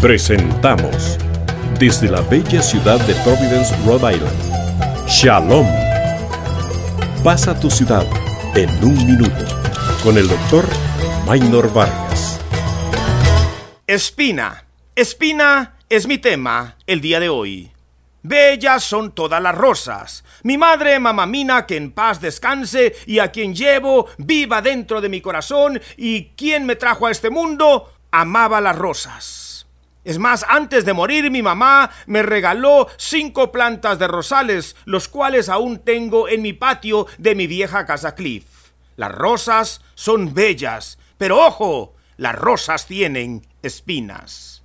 Presentamos desde la bella ciudad de Providence, Rhode Island. Shalom. Pasa tu ciudad en un minuto con el doctor Maynor Vargas. Espina. Espina es mi tema el día de hoy. Bellas son todas las rosas. Mi madre, mamamina, que en paz descanse y a quien llevo viva dentro de mi corazón y quien me trajo a este mundo, amaba las rosas. Es más, antes de morir mi mamá me regaló cinco plantas de rosales, los cuales aún tengo en mi patio de mi vieja casa Cliff. Las rosas son bellas, pero ojo, las rosas tienen espinas.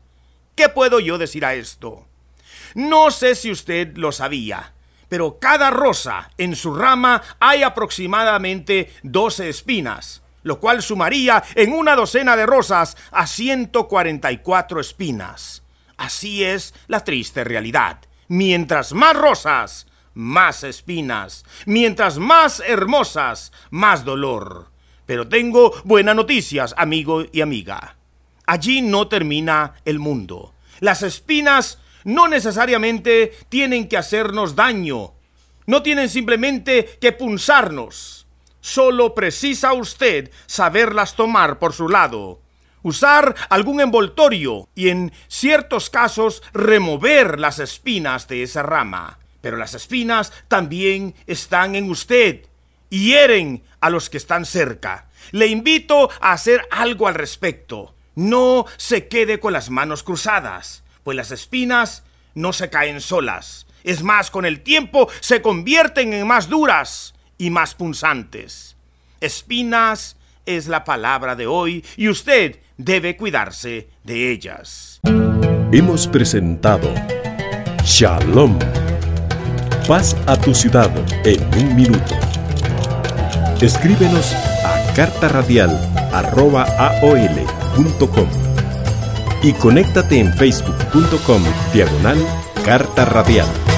¿Qué puedo yo decir a esto? No sé si usted lo sabía, pero cada rosa en su rama hay aproximadamente 12 espinas lo cual sumaría en una docena de rosas a 144 espinas. Así es la triste realidad. Mientras más rosas, más espinas. Mientras más hermosas, más dolor. Pero tengo buenas noticias, amigo y amiga. Allí no termina el mundo. Las espinas no necesariamente tienen que hacernos daño. No tienen simplemente que punzarnos. Solo precisa usted saberlas tomar por su lado, usar algún envoltorio y en ciertos casos remover las espinas de esa rama. Pero las espinas también están en usted y hieren a los que están cerca. Le invito a hacer algo al respecto. No se quede con las manos cruzadas, pues las espinas no se caen solas. Es más, con el tiempo se convierten en más duras y más punzantes. Espinas es la palabra de hoy y usted debe cuidarse de ellas. Hemos presentado Shalom. Paz a tu ciudad en un minuto. Escríbenos a carta radial y conéctate en facebook.com diagonal carta radial.